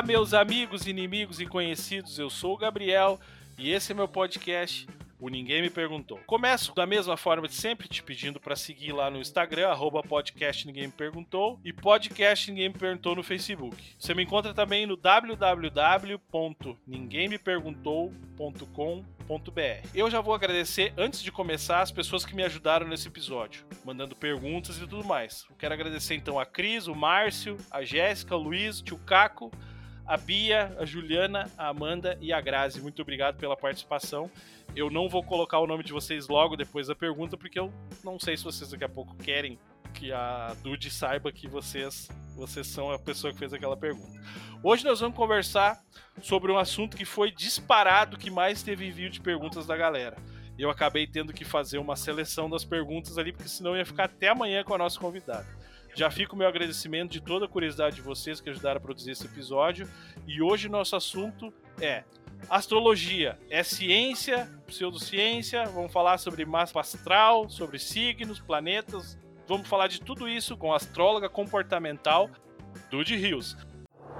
Olá, meus amigos, inimigos e conhecidos. Eu sou o Gabriel e esse é meu podcast. O Ninguém Me Perguntou. Começo da mesma forma de sempre, te pedindo para seguir lá no Instagram, arroba podcast Ninguém Me Perguntou, e podcast Ninguém Me Perguntou no Facebook. Você me encontra também no www.ninguemmeperguntou.com.br. Eu já vou agradecer, antes de começar, as pessoas que me ajudaram nesse episódio, mandando perguntas e tudo mais. Quero agradecer então a Cris, o Márcio, a Jéssica, o Luiz, o tio Caco, a Bia, a Juliana, a Amanda e a Grazi. Muito obrigado pela participação. Eu não vou colocar o nome de vocês logo depois da pergunta, porque eu não sei se vocês daqui a pouco querem que a Dude saiba que vocês, vocês são a pessoa que fez aquela pergunta. Hoje nós vamos conversar sobre um assunto que foi disparado que mais teve envio de perguntas da galera. Eu acabei tendo que fazer uma seleção das perguntas ali, porque senão ia ficar até amanhã com a nossa convidada. Já fica o meu agradecimento de toda a curiosidade de vocês que ajudaram a produzir esse episódio. E hoje nosso assunto é astrologia. É ciência, pseudociência. Vamos falar sobre mapa astral, sobre signos, planetas. Vamos falar de tudo isso com a astróloga comportamental Dude Rios.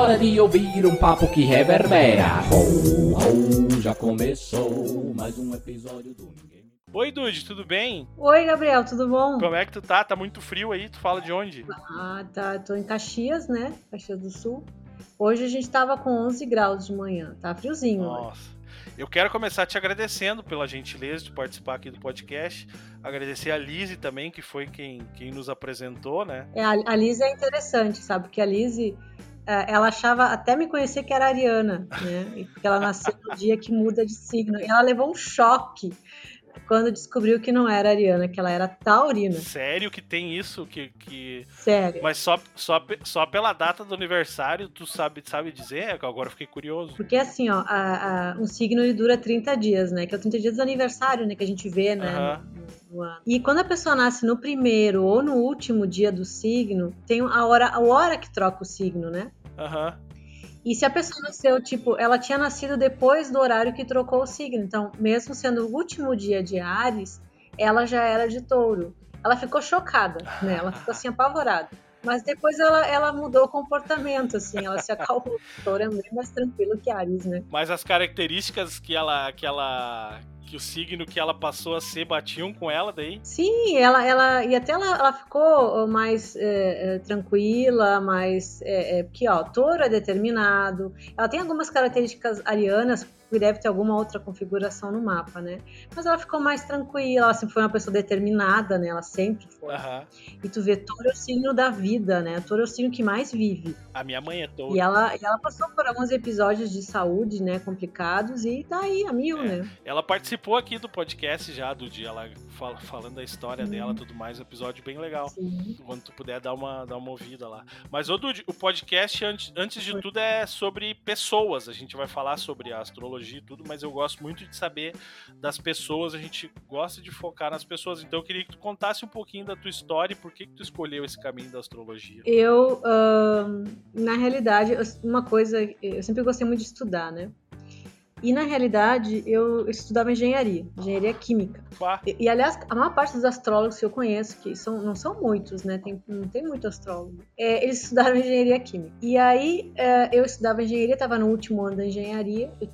de ouvir um papo que reverbera. Ho, ho, já começou mais um episódio do Ninguém. Oi, Dude, tudo bem? Oi, Gabriel, tudo bom? Como é que tu tá? Tá muito frio aí? Tu fala de onde? Ah, tá. Tô em Caxias, né? Caxias do Sul. Hoje a gente tava com 11 graus de manhã. Tá friozinho. Nossa. Hoje. Eu quero começar te agradecendo pela gentileza de participar aqui do podcast. Agradecer a Lise também, que foi quem, quem nos apresentou, né? É, a Lise é interessante, sabe? Porque a Lise ela achava até me conhecer que era ariana, né? Porque ela nasceu no dia que muda de signo. E ela levou um choque quando descobriu que não era ariana, que ela era taurina. Sério que tem isso? Que, que... Sério. Mas só, só, só pela data do aniversário tu sabe, sabe dizer? Agora eu fiquei curioso. Porque assim, ó, a, a, um signo ele dura 30 dias, né? Que é o 30 dias do aniversário, né? Que a gente vê, né? No, no ano. E quando a pessoa nasce no primeiro ou no último dia do signo, tem a hora, a hora que troca o signo, né? Uhum. E se a pessoa nasceu, tipo, ela tinha nascido depois do horário que trocou o signo. Então, mesmo sendo o último dia de Ares, ela já era de touro. Ela ficou chocada, né? Ela ficou assim, apavorada. Mas depois ela, ela mudou o comportamento, assim, ela se acalmou. Touro é muito mais tranquilo que Ares, né? Mas as características que ela, que ela que o signo que ela passou a ser batiam com ela daí? Sim, ela, ela e até ela, ela ficou mais é, é, tranquila, mais é, é, porque ó, touro é determinado. Ela tem algumas características arianas que deve ter alguma outra configuração no mapa, né? Mas ela ficou mais tranquila, ela sempre foi uma pessoa determinada, né? Ela sempre foi. Uhum. E tu vê, touro é o signo da vida, né? Touro é o signo que mais vive. A minha mãe é touro. E ela, e ela passou por alguns episódios de saúde, né? Complicados e tá aí, a mil, é. né? Ela participou aqui do podcast já, do dia, ela fala, falando da história Sim. dela tudo mais, um episódio bem legal. Sim. Quando tu puder dar uma, dar uma ouvida lá. Mas, ô Dude, o podcast, antes, antes de tudo, é sobre pessoas. A gente vai falar sobre a astrologia e tudo, mas eu gosto muito de saber das pessoas, a gente gosta de focar nas pessoas. Então eu queria que tu contasse um pouquinho da tua história e por que, que tu escolheu esse caminho da astrologia. Eu, uh, na realidade, uma coisa, eu sempre gostei muito de estudar, né? E na realidade, eu estudava engenharia, engenharia química. E, e, aliás, a maior parte dos astrólogos que eu conheço, que são, não são muitos, né? Tem, não tem muito astrólogo. É, eles estudaram engenharia química. E aí, é, eu estudava engenharia, estava no último ano da engenharia. Eu,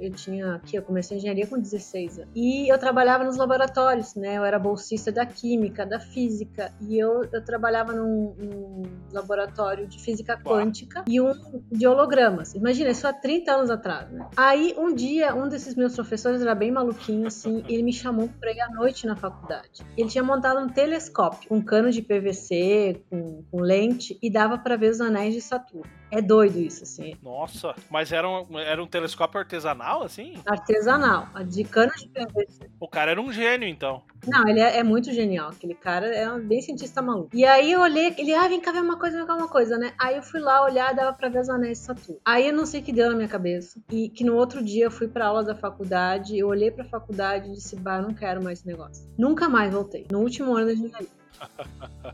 eu, tinha aqui, eu comecei a engenharia com 16 anos. E eu trabalhava nos laboratórios, né? Eu era bolsista da química, da física. E eu, eu trabalhava num, num laboratório de física quântica e um de hologramas. Imagina, isso há 30 anos atrás, né? Aí, um um dia, um desses meus professores era bem maluquinho, assim, ele me chamou para ir à noite na faculdade. Ele tinha montado um telescópio, um cano de PVC, com, com lente, e dava para ver os anéis de Saturno. É doido isso, assim. Nossa, mas era um, era um telescópio artesanal, assim? Artesanal, de cano de PVC. O cara era um gênio, então. Não, ele é, é, muito genial. Aquele cara é um bem cientista maluco. E aí eu olhei, ele, ah, vem cá ver uma coisa, vem cá uma coisa, né? Aí eu fui lá olhar, dava pra ver os anéis de Saturno. Aí eu não sei o que deu na minha cabeça. E que no outro dia eu fui pra aula da faculdade, eu olhei pra faculdade e disse, bah, não quero mais esse negócio. Nunca mais voltei. No último ano da engenharia.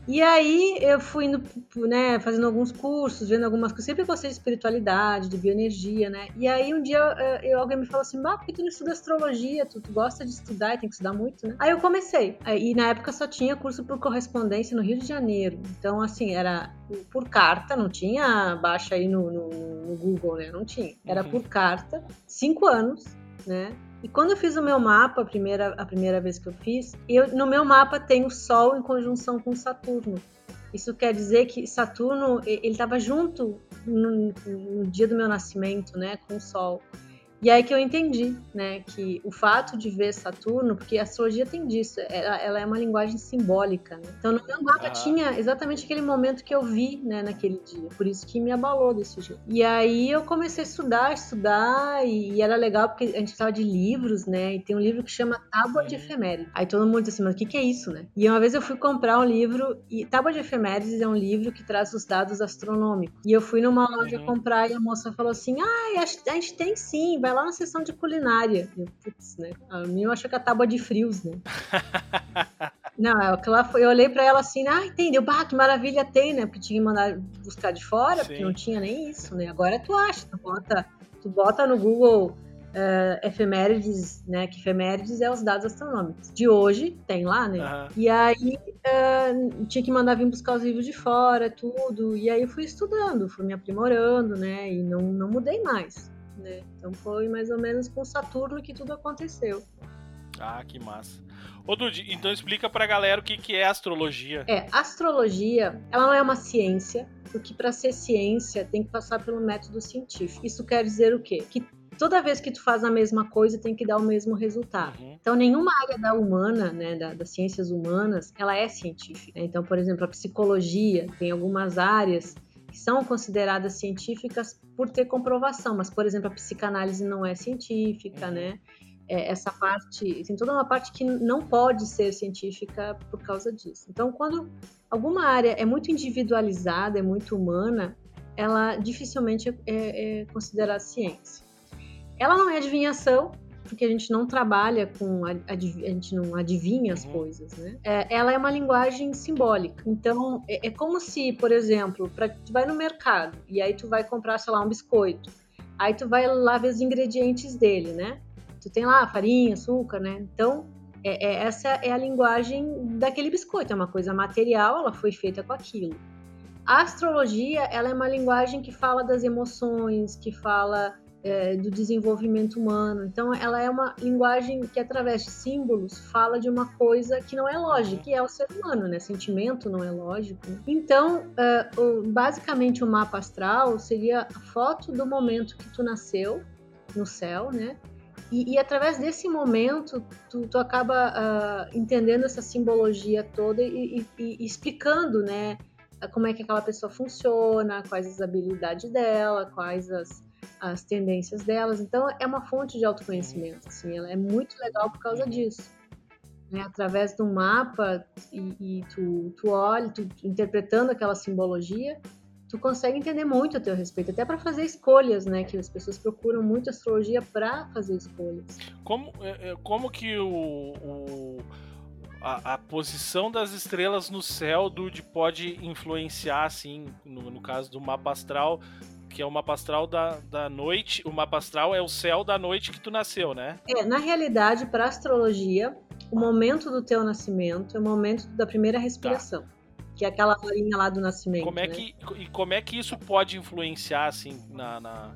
E aí eu fui indo, né, fazendo alguns cursos, vendo algumas coisas. Sempre gostei de espiritualidade, de bioenergia, né? E aí um dia eu, eu, alguém me falou assim: Bah, por que tu não estuda astrologia? Tu, tu, gosta de estudar e tem que estudar muito, né? Aí eu comecei. E na época só tinha curso por correspondência no Rio de Janeiro. Então, assim, era por carta, não tinha baixa aí no, no, no Google, né? Não tinha. Era uhum. por carta, cinco anos, né? E quando eu fiz o meu mapa, a primeira, a primeira vez que eu fiz, eu, no meu mapa tem o Sol em conjunção com Saturno. Isso quer dizer que Saturno, ele estava junto no, no, dia do meu nascimento, né, com o Sol. E aí que eu entendi, né, que o fato de ver Saturno, porque a astrologia tem disso, ela, ela é uma linguagem simbólica, né? Então no meu mapa ah. tinha exatamente aquele momento que eu vi, né, naquele dia, por isso que me abalou desse jeito. E aí eu comecei a estudar, estudar, e, e era legal porque a gente falava de livros, né, e tem um livro que chama Tábua de Efemérides. Aí todo mundo disse assim, mas o que, que é isso, né? E uma vez eu fui comprar um livro, e Tábua de Efemérides é um livro que traz os dados astronômicos. E eu fui numa loja uhum. comprar e a moça falou assim, ah, a gente tem sim, vai lá na sessão de culinária. Eu, putz, né? A minha eu acho que é a tábua de frios, né? Não, é aquela foi, eu olhei para ela assim, ah, entendeu? Bah, que maravilha tem, né? Porque tinha que mandar buscar de fora, Sim. porque não tinha nem isso, né? Agora tu acha, tu bota, tu bota no Google uh, efemérides, né? Que efemérides é os dados astronômicos. De hoje, tem lá, né? Uhum. E aí uh, tinha que mandar vir buscar os livros de fora, tudo. E aí eu fui estudando, fui me aprimorando, né? E não, não mudei mais né? Então foi mais ou menos com Saturno que tudo aconteceu. Ah, que massa. Ô Dude, então explica pra galera o que, que é astrologia. É, astrologia, ela não é uma ciência, porque para ser ciência tem que passar pelo método científico. Isso quer dizer o quê? Que toda vez que tu faz a mesma coisa tem que dar o mesmo resultado. Uhum. Então, nenhuma área da humana, né, da, das ciências humanas, ela é científica. Então, por exemplo, a psicologia tem algumas áreas que são consideradas científicas por ter comprovação, mas, por exemplo, a psicanálise não é científica, uhum. né? É, essa parte, tem toda uma parte que não pode ser científica por causa disso. Então, quando alguma área é muito individualizada, é muito humana, ela dificilmente é, é, é considerada ciência. Ela não é adivinhação, porque a gente não trabalha com a, a gente não adivinha as uhum. coisas, né? É, ela é uma linguagem simbólica. Então é, é como se, por exemplo, para tu vai no mercado e aí tu vai comprar, sei lá, um biscoito. Aí tu vai lá ver os ingredientes dele, né? Tu tem lá farinha, açúcar, né? Então é, é, essa é a linguagem daquele biscoito. É uma coisa material, ela foi feita com aquilo. A astrologia, ela é uma linguagem que fala das emoções, que fala é, do desenvolvimento humano. Então, ela é uma linguagem que, através de símbolos, fala de uma coisa que não é lógica, que é o ser humano, né? Sentimento não é lógico. Então, uh, o, basicamente, o mapa astral seria a foto do momento que tu nasceu no céu, né? E, e, através desse momento, tu, tu acaba uh, entendendo essa simbologia toda e, e, e, explicando, né, como é que aquela pessoa funciona, quais as habilidades dela, quais as, as tendências delas. Então é uma fonte de autoconhecimento, assim, ela é muito legal por causa disso. Né? Através do mapa e, e tu, tu olha, tu, interpretando aquela simbologia, tu consegue entender muito a teu respeito, até para fazer escolhas, né? Que as pessoas procuram muito astrologia para fazer escolhas. Como, é, é, como que o, o a, a, posição das estrelas no céu do pode influenciar, assim, no, no caso do mapa astral, que é o mapa astral da, da noite. O mapa astral é o céu da noite que tu nasceu, né? É, na realidade, para astrologia, o momento do teu nascimento é o momento da primeira respiração. Tá. Que é aquela horinha lá do nascimento. Como é né? que, e como é que isso pode influenciar, assim, na. na...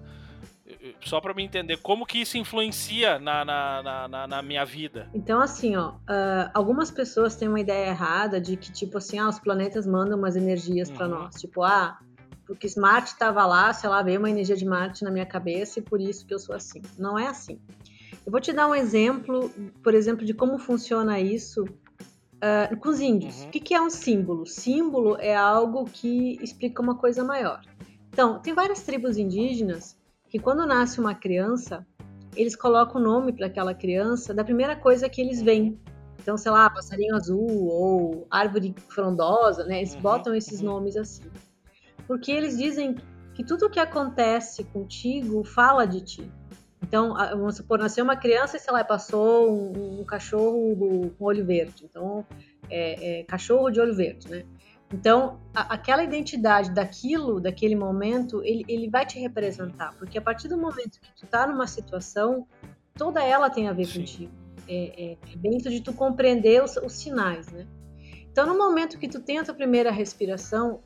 Só para me entender, como que isso influencia na, na, na, na minha vida? Então, assim, ó, uh, algumas pessoas têm uma ideia errada de que, tipo assim, ah, os planetas mandam umas energias uhum. para nós. Tipo, ah, porque Marte estava lá, sei lá, veio uma energia de Marte na minha cabeça e por isso que eu sou assim. Não é assim. Eu vou te dar um exemplo, por exemplo, de como funciona isso uh, com os índios. Uhum. O que, que é um símbolo? Símbolo é algo que explica uma coisa maior. Então, tem várias tribos indígenas que quando nasce uma criança, eles colocam o nome para aquela criança da primeira coisa que eles veem. Então, sei lá, passarinho azul ou árvore frondosa, né? Eles uhum, botam esses uhum. nomes assim. Porque eles dizem que tudo o que acontece contigo fala de ti. Então, vamos supor, nasceu uma criança e, sei lá, passou um, um cachorro com olho verde. Então, é, é, cachorro de olho verde, né? Então, a, aquela identidade daquilo, daquele momento, ele, ele vai te representar. Porque a partir do momento que tu tá numa situação, toda ela tem a ver Sim. contigo. É, é, é dentro de tu compreender os, os sinais, né? Então, no momento que tu tem a tua primeira respiração,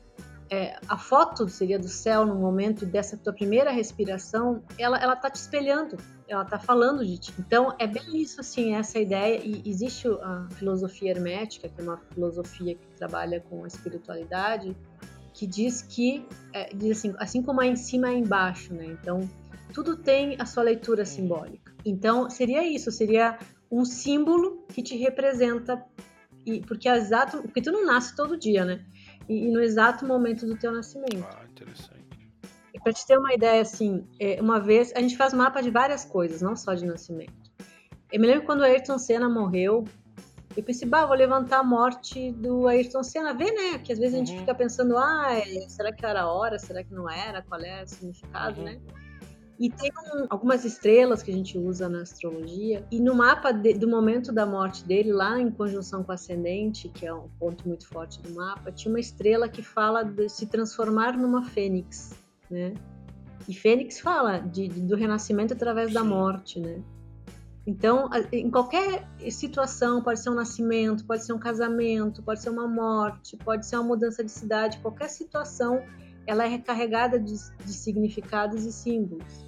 é, a foto seria do céu no momento dessa tua primeira respiração, ela, ela tá te espelhando, ela tá falando de ti. Então, é bem isso, assim, essa ideia. E existe a filosofia hermética, que é uma filosofia que trabalha com a espiritualidade, que diz que, é, diz assim, assim como é em cima, é embaixo, né? Então, tudo tem a sua leitura simbólica. Então, seria isso, seria um símbolo que te representa, e, porque é exato, porque tu não nasce todo dia, né? E, e no exato momento do teu nascimento. Ah, interessante. E para te ter uma ideia, assim, é, uma vez a gente faz mapa de várias coisas, não só de nascimento. Eu me lembro quando o Ayrton Senna morreu, eu pensei, bah, vou levantar a morte do Ayrton Senna, ver, né? Que às vezes a gente uhum. fica pensando, ah, é, será que era a hora, será que não era, qual é o significado, uhum. né? E tem um, algumas estrelas que a gente usa na astrologia. E no mapa de, do momento da morte dele, lá em conjunção com o ascendente, que é um ponto muito forte do mapa, tinha uma estrela que fala de se transformar numa fênix, né? E Fênix fala de, de, do renascimento através da morte, né? Então, em qualquer situação, pode ser um nascimento, pode ser um casamento, pode ser uma morte, pode ser uma mudança de cidade, qualquer situação, ela é recarregada de, de significados e símbolos.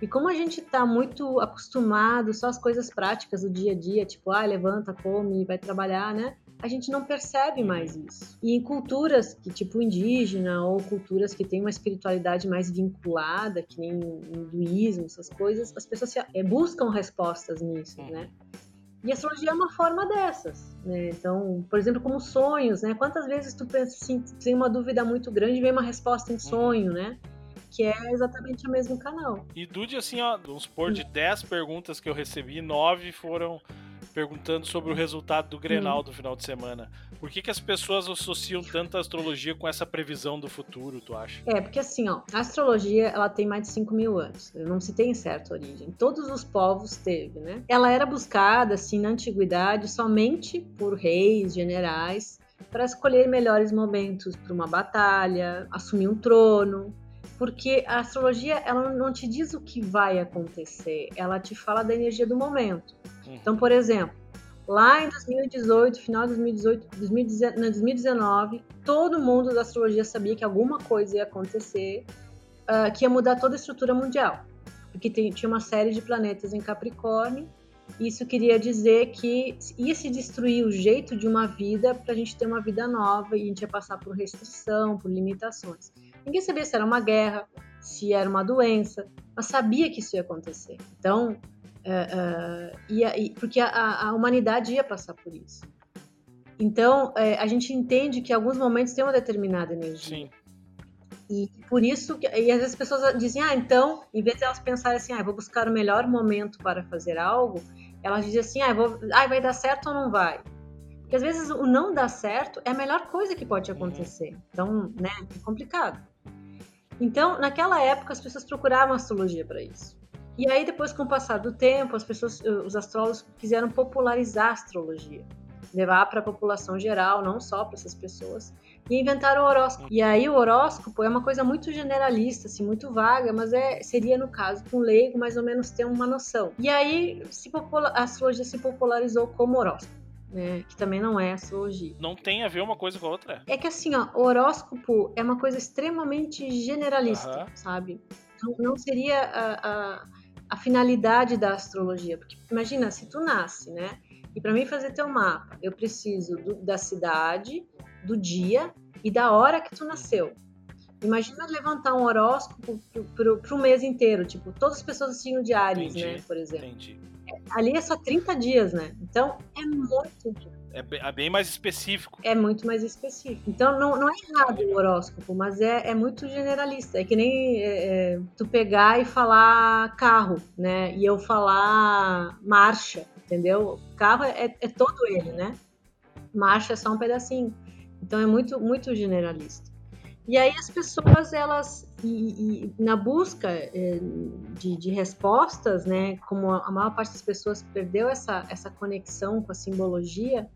E como a gente está muito acostumado só às coisas práticas do dia a dia, tipo, ah, levanta, come, vai trabalhar, né? A gente não percebe mais isso. E em culturas que tipo indígena ou culturas que têm uma espiritualidade mais vinculada, que nem hinduísmo, essas coisas, as pessoas é, buscam respostas nisso, né? E a astrologia é uma forma dessas, né? Então, por exemplo, como sonhos, né? Quantas vezes tu pensa assim, tem uma dúvida muito grande vem uma resposta em sonho, né? Que é exatamente o mesmo canal. E Dude, assim, ó, vamos supor, de 10 perguntas que eu recebi, 9 foram perguntando sobre o resultado do Grenal hum. do final de semana. Por que, que as pessoas associam tanto a astrologia com essa previsão do futuro, tu acha? É, porque assim, ó, a astrologia, ela tem mais de 5 mil anos. Não se tem certa origem. Todos os povos teve, né? Ela era buscada, assim, na antiguidade, somente por reis, generais, para escolher melhores momentos para uma batalha, assumir um trono, porque a astrologia ela não te diz o que vai acontecer, ela te fala da energia do momento. Uhum. Então, por exemplo, lá em 2018, final de 2018, 2019, todo mundo da astrologia sabia que alguma coisa ia acontecer, uh, que ia mudar toda a estrutura mundial, porque tem, tinha uma série de planetas em Capricórnio. Isso queria dizer que ia se destruir o jeito de uma vida para a gente ter uma vida nova e a gente ia passar por restrição, por limitações. Ninguém sabia se era uma guerra, se era uma doença, mas sabia que isso ia acontecer. Então, uh, ia, porque a, a, humanidade ia passar por isso. Então, uh, a gente entende que alguns momentos tem uma determinada energia. Sim. E por isso, que, e às vezes as pessoas dizem, ah, então, em vez de elas pensarem assim, ah, vou buscar o melhor momento para fazer algo, elas dizem assim, ah, vou, ah, vai dar certo ou não vai? Porque às vezes o não dar certo é a melhor coisa que pode acontecer. Então, né, é complicado. Então, naquela época, as pessoas procuravam astrologia para isso. E aí, depois, com o passar do tempo, as pessoas, eh, os astrólogos quiseram popularizar a astrologia, levar para a população geral, não só para essas pessoas, e inventaram o horóscopo. E aí, o horóscopo é uma coisa muito generalista, assim, muito vaga, mas é, seria, no caso, com um leigo, mais ou menos ter uma noção. E aí, se a astrologia se popularizou como horóscopo né? Que também não é astrologia. Não tem a ver uma coisa com a outra. É que assim, ó, horóscopo é uma coisa extremamente generalista, uhum. sabe? Não, não seria a, a, a, finalidade da astrologia. Porque imagina, se tu nasce, né? E para mim fazer teu mapa, eu preciso do, da cidade, do dia e da hora que tu nasceu. Imagina levantar um horóscopo para o mês inteiro, tipo, todas as pessoas Ares, entendi, né, por exemplo. Entendi ali é só 30 dias, né? Então é muito. É bem, é bem mais específico. É muito mais específico. Então não, não é errado o horóscopo, mas é, é muito generalista. É que nem é, é, tu pegar e falar carro, né? E eu falar marcha, entendeu? Carro é, é todo ele, né? Marcha é só um pedacinho. Então é muito, muito generalista. E aí as pessoas, elas, e, e na busca é, de, de, respostas, né, como a, maior parte das pessoas perdeu essa, essa conexão com a simbologia,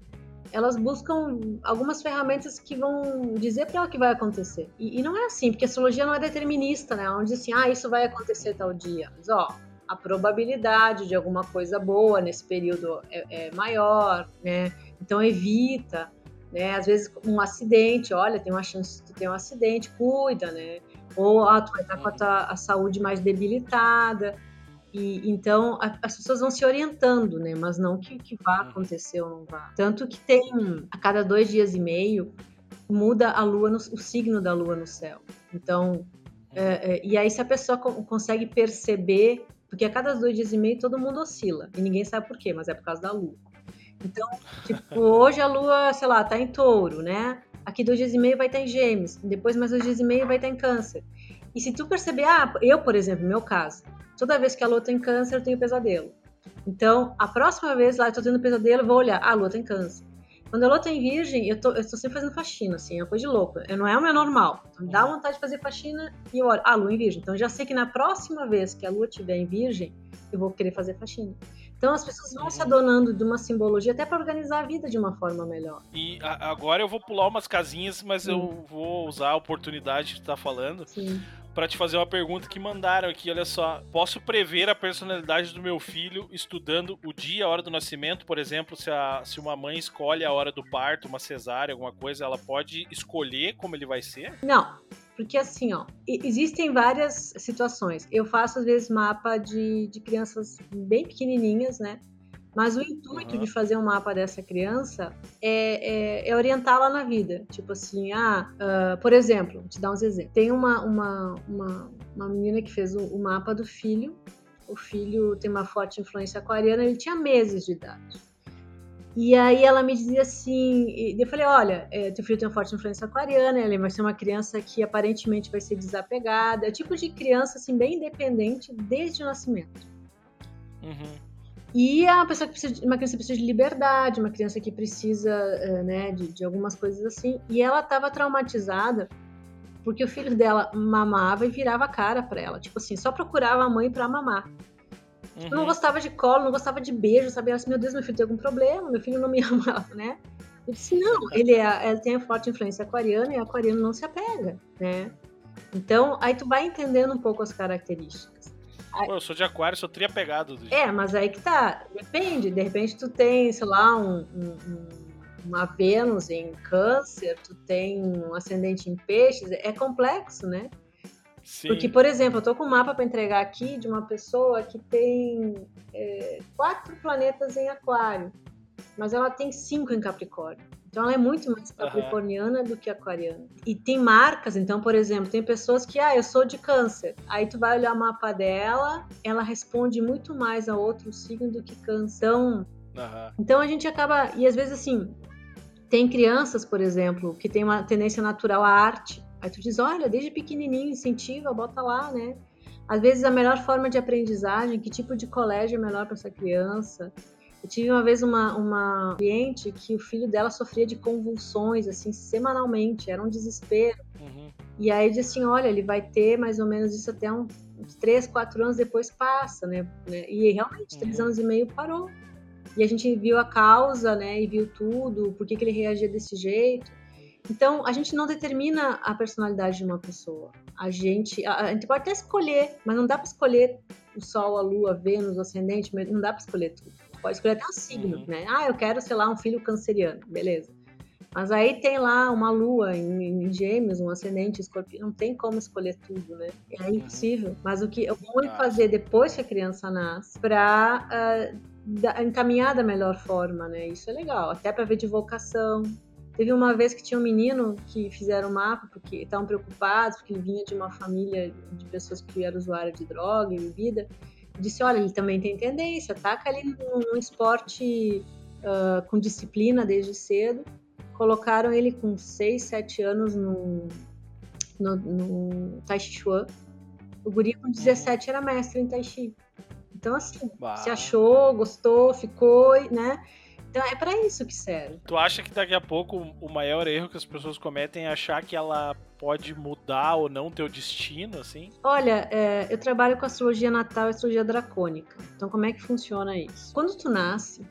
elas buscam algumas ferramentas que vão dizer para ela o que vai acontecer. E, e, não é assim, porque a astrologia não é determinista, né? Ela não diz assim, ah, isso vai acontecer tal dia. Mas, ó, a probabilidade de alguma coisa boa nesse período é, é maior, né? Então evita né? Às vezes um acidente, olha, tem uma chance de ter um acidente, cuida, né? Ou ah, tu vai estar com a, tua, a saúde mais debilitada. E, então a, as pessoas vão se orientando, né? Mas não que, que vá uhum. acontecer ou não vá. Tanto que tem a cada dois dias e meio muda a lua, no, o signo da lua no céu. Então, é, é, e aí se a pessoa co consegue perceber, porque a cada dois dias e meio todo mundo oscila e ninguém sabe por quê, mas é por causa da lua. Então, tipo, hoje a lua, sei lá, tá em touro, né? Aqui dois dias e meio vai estar em gêmeos, depois mais dois dias e meio vai estar em câncer. E se tu perceber, ah, eu, por exemplo, no meu caso, toda vez que a lua tá em câncer, eu tenho pesadelo. Então, a próxima vez lá eu tô tendo pesadelo, eu vou olhar, ah, a lua tá em câncer. Quando a lua tá em virgem, eu tô, eu tô sempre fazendo faxina, assim, é uma coisa de louco. Eu, não é o meu normal. Então, dá vontade de fazer faxina e eu olho, ah, a lua em virgem. Então, já sei que na próxima vez que a lua estiver em virgem, eu vou querer fazer faxina. Então as pessoas vão se uhum. adonando de uma simbologia até para organizar a vida de uma forma melhor. E a, agora eu vou pular umas casinhas, mas eu vou usar a oportunidade de estar tá falando. Sim para te fazer uma pergunta que mandaram aqui. Olha só, posso prever a personalidade do meu filho estudando o dia, a hora do nascimento? Por exemplo, se, a, se uma mãe escolhe a hora do parto, uma cesárea, alguma coisa, ela pode escolher como ele vai ser? Não. Porque assim, ó, existem várias situações. Eu faço, às vezes, mapa de, de crianças bem pequenininhas, né? Mas o intuito uhum. de fazer um mapa dessa criança é, é, é orientá-la na vida. Tipo assim, ah, uh, por exemplo, vou te dar uns exemplos. Tem uma, uma, uma, uma menina que fez o, o, mapa do filho. O filho tem uma forte influência aquariana, ele tinha meses de idade. E aí ela me dizia assim, eu falei, olha, é, teu filho tem uma forte influência aquariana, ele vai ser uma criança que aparentemente vai ser desapegada, é o tipo de criança assim bem independente desde o nascimento. Uhum. E é uma pessoa que precisa, de, uma criança que precisa de liberdade, uma criança que precisa, é, né, de, de algumas coisas assim. E ela estava traumatizada porque o filho dela mamava e virava a cara para ela, tipo assim, só procurava a mãe para mamar. Uhum. Não gostava de colo, não gostava de beijo, sabia? Assim, meu Deus, meu filho tem algum problema, meu filho não me ama, né? Eu disse, não, ele, é, ele tem a forte influência aquariana e aquariano não se apega, né? Então, aí tu vai entendendo um pouco as características. Pô, eu sou de aquário, sou triapegado. É, mas aí que tá, depende, de repente tu tem, sei lá, um, um, uma Vênus em câncer, tu tem um ascendente em peixes, é complexo, né? Sim. Porque, por exemplo, eu tô com um mapa para entregar aqui de uma pessoa que tem é, quatro planetas em aquário, mas ela tem cinco em Capricórnio. Então ela é muito mais capricorniana uhum. do que aquariana. E tem marcas, então, por exemplo, tem pessoas que, ah, eu sou de câncer. Aí tu vai olhar o mapa dela, ela responde muito mais a outro signo do que câncer. Então, uhum. então a gente acaba. E às vezes assim, tem crianças, por exemplo, que tem uma tendência natural à arte. Aí tu diz, olha, desde pequenininho, incentiva, bota lá, né? Às vezes a melhor forma de aprendizagem, que tipo de colégio é melhor para essa criança. Eu tive uma vez uma, uma cliente que o filho dela sofria de convulsões, assim, semanalmente, era um desespero. Uhum. E aí disse assim, olha, ele vai ter mais ou menos isso até uns, uns 3, 4 anos depois passa, né? E realmente, uhum. 3 anos e meio parou. E a gente viu a causa, né? E viu tudo, por que, que ele reagia desse jeito. Então, a gente não determina a personalidade de uma pessoa. A gente, a, a gente pode até escolher, mas não dá para escolher o Sol, a Lua, Vênus, o Ascendente, não dá para escolher tudo. Pode escolher até o signo, uhum. né? Ah, eu quero, sei lá, um filho canceriano, beleza. Mas aí tem lá uma lua em, em gêmeos, um ascendente escorpião, não tem como escolher tudo, né? É uhum. impossível. Mas o que eu vou fazer depois que a criança nasce para uh, ah, encaminhar da melhor forma, né? Isso é legal, até para ver de vocação, Teve uma vez que tinha um menino que fizeram um mapa porque estavam preocupados, porque ele vinha de uma família de pessoas que eram usuárias de droga e bebida. Disse: Olha, ele também tem tendência, taca ali num, esporte uh, com disciplina desde cedo. Colocaram ele com 6, 7 anos no, no, no Tai Chi Chuan. O guri com 17 era mestre em Tai Chi. Então, assim, bah. se achou, gostou, ficou, né? Então é para isso que serve. Tu acha que daqui a pouco o maior erro que as pessoas cometem é achar que ela pode mudar ou não teu destino, assim? Olha, é, eu trabalho com astrologia natal e astrologia dracônica. Então como é que funciona isso? Quando tu nasce,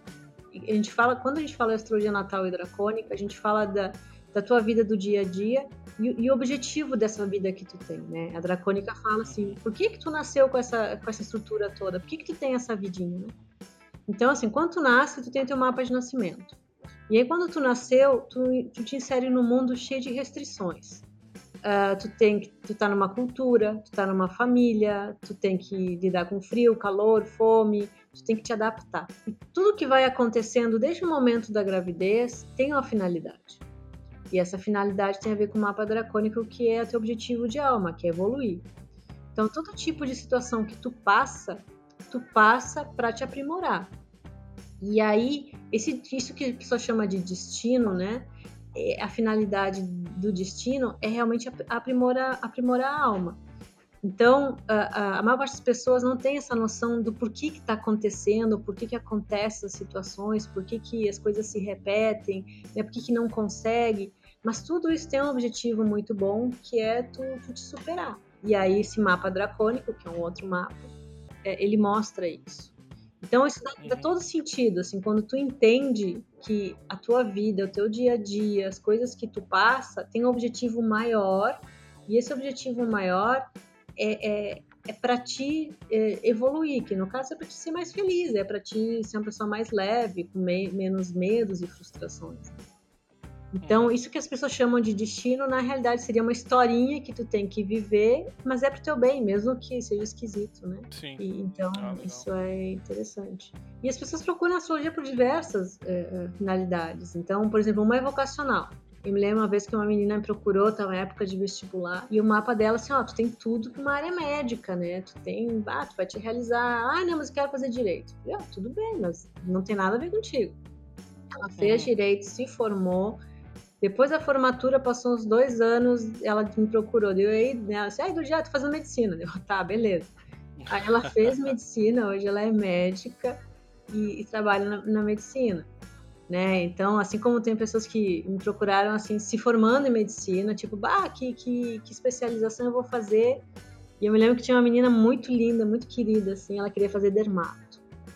a gente fala, quando a gente fala astrologia natal e dracônica, a gente fala da, da tua vida do dia a dia e, e, o objetivo dessa vida que tu tem, né? A dracônica fala assim, por que que tu nasceu com essa, com essa estrutura toda? Por que que tu tem essa vidinha, né? Então, assim, quando tu nasce, tu tem teu mapa de nascimento. E aí, quando tu nasceu, tu, tu te insere num mundo cheio de restrições. Uh, tu tem que tu tá numa cultura, tu tá numa família, tu tem que lidar com frio, calor, fome, tu tem que te adaptar. E tudo que vai acontecendo desde o momento da gravidez tem uma finalidade. E essa finalidade tem a ver com o mapa dracônico, que é o teu objetivo de alma, que é evoluir. Então, todo tipo de situação que tu passa, tu passa para te aprimorar. E aí, esse, isso que a pessoa chama de destino, né? É, a finalidade do destino é realmente aprimorar, aprimorar a alma. Então, a, a, maior parte das pessoas não tem essa noção do porquê que está acontecendo, por que, acontecem as situações, por que, que as coisas se repetem, né, por que, que não consegue. Mas tudo isso tem um objetivo muito bom, que é tu, tu te superar. E aí esse mapa dracônico, que é um outro mapa, é, ele mostra isso. Então isso dá, dá, uhum. todo sentido, assim, quando tu entende que a tua vida, o teu dia a dia, as coisas que tu passa, tem um objetivo maior, e esse objetivo maior é, é, é para ti é, evoluir, que no caso é para te ser mais feliz, é para ti ser uma pessoa mais leve, com me, menos medos e frustrações. Então, isso que as pessoas chamam de destino, na realidade seria uma historinha que tu tem que viver, mas é pro teu bem, mesmo que seja esquisito, né? Sim. E, então, ah, isso é interessante. E as pessoas procuram astrologia por diversas é, finalidades. Então, por exemplo, uma é vocacional. Eu me lembro uma vez que uma menina me procurou, tava na época de vestibular, e o mapa dela assim, ó, tu tem tudo pra uma área médica, né? Tu tem, ah, tu vai te realizar, ah, não, mas eu quero fazer direito. Eu, tudo bem, mas não tem nada a ver contigo. Ela fez uhum. direito, se formou, depois da formatura, passou uns dois anos, ela me procurou. Deu aí, né? Ela disse, ai, do dia, tô fazendo medicina. Eu, tá, beleza. Aí ela fez medicina, hoje ela é médica e, e trabalha na, na, medicina. Né? Então, assim como tem pessoas que me procuraram assim, se formando em medicina, tipo, bah, que, que, que especialização eu vou fazer? E eu me lembro que tinha uma menina muito linda, muito querida, assim, ela queria fazer dermato.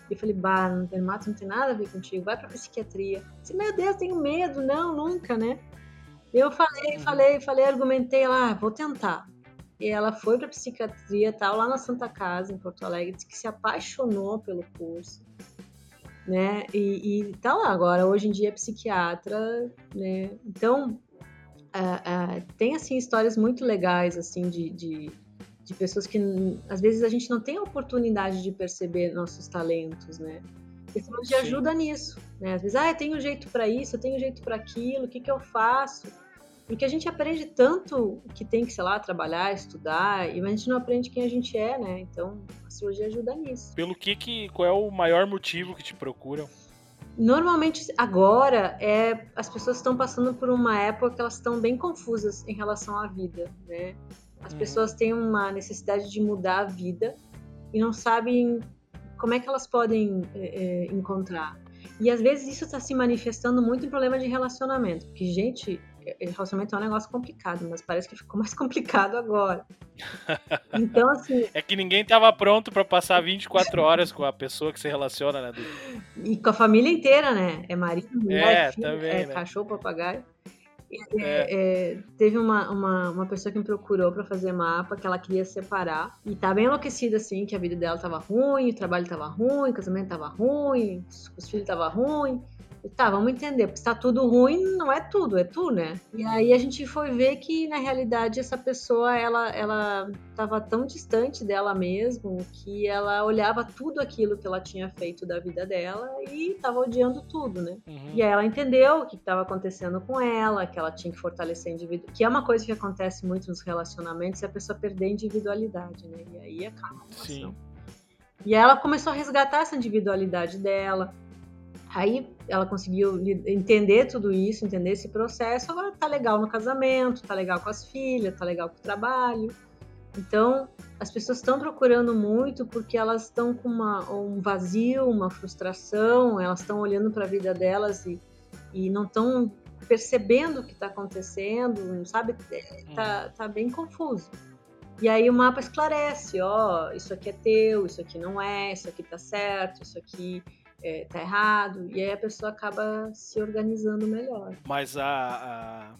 E eu falei, bah, no dermato não tem nada a ver contigo, vai pra psiquiatria. Eu disse, meu Deus, tenho medo, não, nunca, né? Eu falei, uhum. falei, falei, argumentei lá, vou tentar. E ela foi pra psiquiatria, tal, lá na Santa Casa, em Porto Alegre, disse que se apaixonou pelo curso, né? E, e tá lá agora, hoje em dia é psiquiatra, né? Então, uh, uh, tem, assim, histórias muito legais, assim, de, de de pessoas que às vezes a gente não tem a oportunidade de perceber nossos talentos, né? Esse de ajuda nisso, né? Às vezes, ah, eu tenho jeito para isso, eu tenho jeito para aquilo, o que que eu faço? Porque a gente aprende tanto que tem que, sei lá, trabalhar, estudar, mas a gente não aprende quem a gente é, né? Então, a astrologia ajuda nisso. Pelo que que, qual é o maior motivo que te procuram? Normalmente, agora, é, as pessoas estão passando por uma época que elas estão bem confusas em relação à vida, né? As uhum. pessoas têm uma necessidade de mudar a vida e não sabem como é que elas podem é, encontrar. E às vezes isso está se manifestando muito em problema de relacionamento, porque, gente, relacionamento é um negócio complicado, mas parece que ficou mais complicado agora. Então, assim. É que ninguém estava pronto para passar 24 horas com a pessoa que se relaciona, né? E com a família inteira, né? É marido, mulher, é, filho, também, é né? cachorro, papagaio. É. É, teve uma, uma, uma, pessoa que me procurou para fazer mapa que ela queria separar e tá bem enlouquecida assim, que a vida dela tava ruim, o trabalho tava ruim, o casamento tava ruim, os filhos tava ruim. Tá, vamos entender, porque está tudo ruim, não é tudo, é tu, né? E aí a gente foi ver que, na realidade, essa pessoa, ela, ela estava tão distante dela mesmo que ela olhava tudo aquilo que ela tinha feito da vida dela e estava odiando tudo, né? Uhum. E aí ela entendeu o que estava acontecendo com ela, que ela tinha que fortalecer a indivíduo, que é uma coisa que acontece muito nos relacionamentos, é a pessoa perder a individualidade, né? E aí acaba a relação. Sim. E aí ela começou a resgatar essa individualidade dela, Aí ela conseguiu entender tudo isso, entender esse processo. Agora tá legal no casamento, tá legal com as filhas, tá legal com o trabalho. Então, as pessoas estão procurando muito porque elas estão com uma, um vazio, uma frustração, elas estão olhando para a vida delas e, e não estão percebendo o que está acontecendo, sabe? É, tá, tá bem confuso. E aí o mapa esclarece, ó, isso aqui é teu, isso aqui não é, isso aqui tá certo, isso aqui é, tá errado, e aí a pessoa acaba se organizando melhor. Mas a, a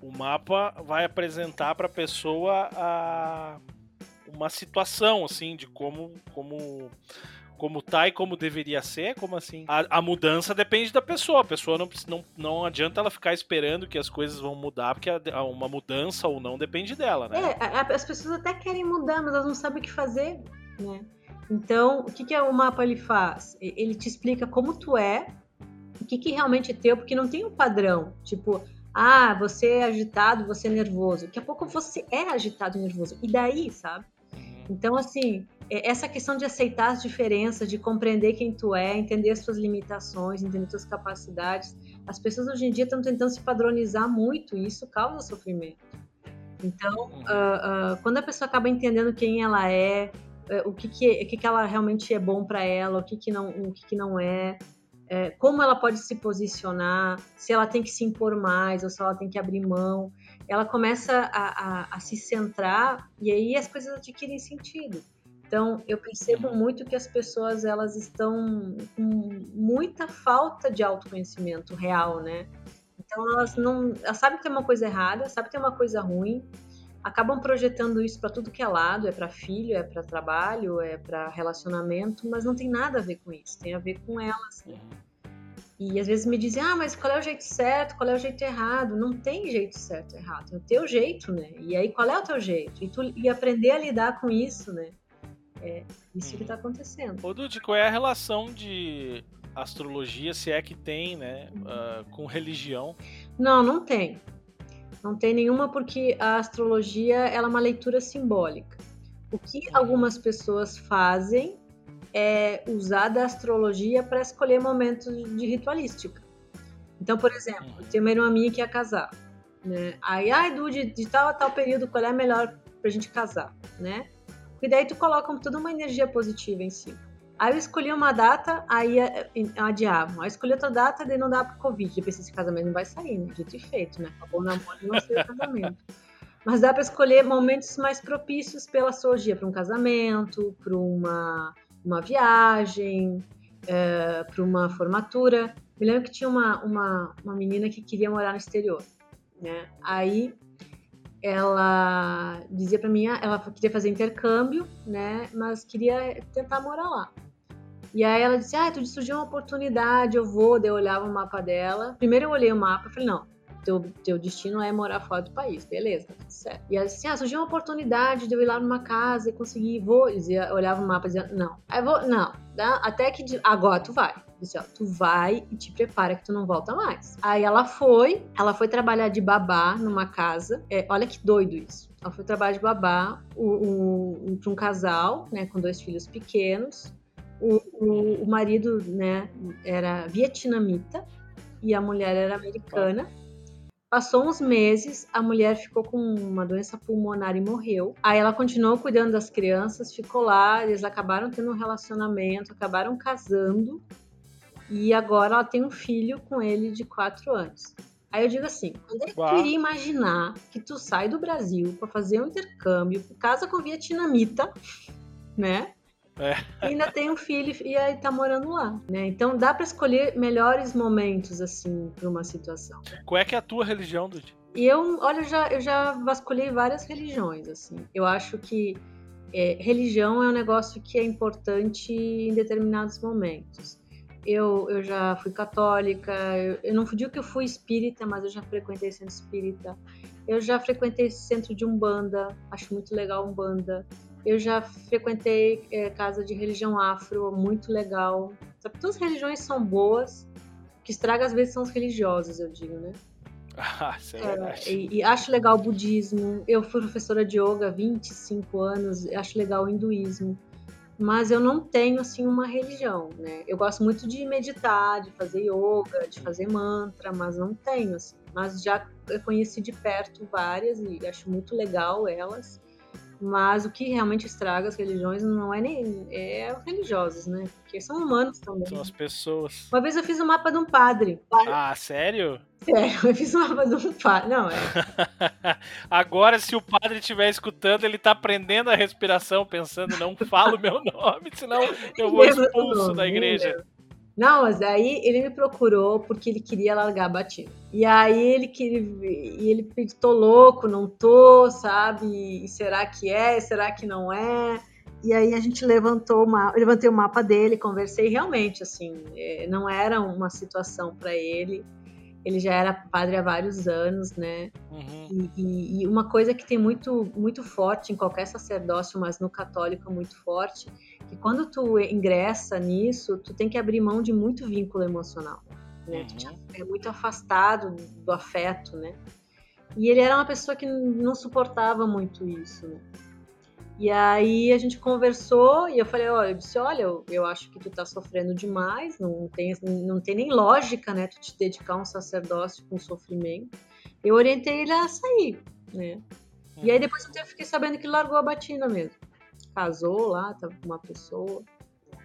o mapa vai apresentar para a pessoa a, uma situação assim de como como como tá e como deveria ser, como assim? A, a, mudança depende da pessoa. A pessoa não, não, não adianta ela ficar esperando que as coisas vão mudar, porque a, uma mudança ou não depende dela, né? É, as pessoas até querem mudar, mas elas não sabem o que fazer, né? Então, o que, que o mapa ele faz? Ele te explica como tu é, o que, que realmente é teu, porque não tem um padrão. Tipo, ah, você é agitado, você é nervoso. Daqui a pouco você é agitado e nervoso. E daí, sabe? Uhum. Então, assim, é, essa questão de aceitar as diferenças, de compreender quem tu é, entender as suas limitações, entender as suas capacidades. As pessoas hoje em dia estão tentando se padronizar muito e isso causa sofrimento. Então, uh, uh, quando a pessoa acaba entendendo quem ela é, é, o que, que, o que, que ela realmente é bom para ela, o que, que não, o que, que não é, é, como ela pode se posicionar, se ela tem que se impor mais ou se ela tem que abrir mão. Ela começa a, a, a se centrar e aí as coisas adquirem sentido. Então, eu percebo muito que as pessoas elas estão com muita falta de autoconhecimento real, né? Então, elas não, elas sabem que tem uma coisa errada, sabem que tem uma coisa ruim, acabam projetando isso para tudo que é lado, é para filho, é para trabalho, é para relacionamento, mas não tem nada a ver com isso, tem a ver com elas. Né? E às vezes me dizem, ah, mas qual é o jeito certo, qual é o jeito errado? Não tem jeito certo e errado, é o teu jeito, né? E aí qual é o teu jeito? E, tu, e aprender a lidar com isso, né? É isso que está acontecendo. Ô Dude, qual é a relação de astrologia, se é que tem, né, uh, com religião? Não, não tem. Não tem nenhuma porque a astrologia ela é uma leitura simbólica. O que uhum. algumas pessoas fazem é usar da astrologia para escolher momentos de ritualística. Então, por exemplo, uhum. tem uma irmã minha que ia casar, né? Aí, ai, Du, de, de tal a tal período, qual é melhor pra gente casar, né? E daí tu coloca toda uma energia positiva em cima. Aí eu escolhi uma data, aí é, adiavam. Aí escolhi outra data, daí não dá pro Covid. Eu pensei, esse casamento não vai sair, né? Dito e feito, né? Acabou o namoro e não saiu o casamento. Mas dá para escolher momentos mais propícios pela astrologia, para um casamento, para uma, uma viagem, é, para uma formatura. Me lembro que tinha uma, uma, uma menina que queria morar no exterior, né? Aí ela dizia para mim, ah, ela queria fazer intercâmbio, né? Mas queria tentar morar lá. E aí ela disse, ah, tu surgiu uma oportunidade, eu vou. Daí eu olhava o mapa dela. Primeiro eu olhei o mapa e falei, não, teu, teu destino é morar fora do país, beleza, tá tudo certo. E ela disse, ah, surgiu uma oportunidade de eu ir lá numa casa e conseguir, vou. Eu dizia, olhava o mapa e dizia, não. Aí vou, não, até que agora tu vai. Disse, ó, tu vai e te prepara que tu não volta mais. Aí ela foi, ela foi trabalhar de babá numa casa. É, olha que doido isso. Ela foi trabalhar de babá para um casal, né, com dois filhos pequenos. O, o, o marido, né, era vietnamita e a mulher era americana. Passou uns meses, a mulher ficou com uma doença pulmonar e morreu. Aí ela continuou cuidando das crianças, ficou lá, eles acabaram tendo um relacionamento, acabaram casando. E agora ela tem um filho com ele de quatro anos. Aí eu digo assim, quando é que tu iria imaginar que tu sai do Brasil para fazer um intercâmbio, casa com vietnamita, né? É. ainda tem um filho e aí tá morando lá, né? Então dá para escolher melhores momentos assim para uma situação. Qual é que é a tua religião, Dude? E eu, olha, eu já, eu já vasculhei várias religiões, assim. Eu acho que é, religião é um negócio que é importante em determinados momentos. Eu, eu já fui católica, eu, eu não digo que eu fui espírita, mas eu já frequentei centro espírita. Eu já frequentei centro de Umbanda, acho muito legal Umbanda. Eu já frequentei é, casa de religião afro, muito legal. Sabe, todas as religiões são boas, o que estraga às vezes são os religiosos, eu digo, né? Ah, é, é e, e, acho legal o budismo. Eu fui professora de yoga há 25 anos, acho legal o hinduísmo. mas eu não tenho assim uma religião, né? Eu gosto muito de meditar, de fazer yoga, de fazer mantra, mas não tenho assim. Mas já conheci de perto várias e acho muito legal elas. Mas o que realmente estraga as religiões não é nem é os religiosos, né? Porque são humanos também. São as pessoas. Uma vez eu fiz o um mapa de um padre. Ah, sério? Sério, eu fiz o um mapa de um padre. Não, é. Agora, se o padre estiver escutando, ele tá aprendendo a respiração, pensando, não falo meu nome, senão eu vou expulso da igreja. Não, mas aí ele me procurou porque ele queria largar a batina. E aí ele queria, e ele pediu, tô louco, não tô, sabe? E será que é? Será que não é? E aí a gente levantou uma, levantei o mapa dele, conversei realmente assim, é, não era uma situação para ele. Ele já era padre há vários anos, né? Uhum. E, e, uma coisa que tem muito, muito forte em qualquer sacerdócio, mas no católico é muito forte, que quando tu ingressa nisso, tu tem que abrir mão de muito vínculo emocional, né? Uhum. Tu é muito afastado do afeto, né? E ele era uma pessoa que não suportava muito isso, né? E aí a gente conversou e eu falei, olha, eu disse, olha, eu, eu acho que tu tá sofrendo demais, não tem, não tem nem lógica, né, tu te dedicar a um sacerdócio com sofrimento. Eu orientei ele a sair, né? E aí uhum. depois eu fiquei sabendo que largou a batina mesmo casou lá, tava com uma pessoa.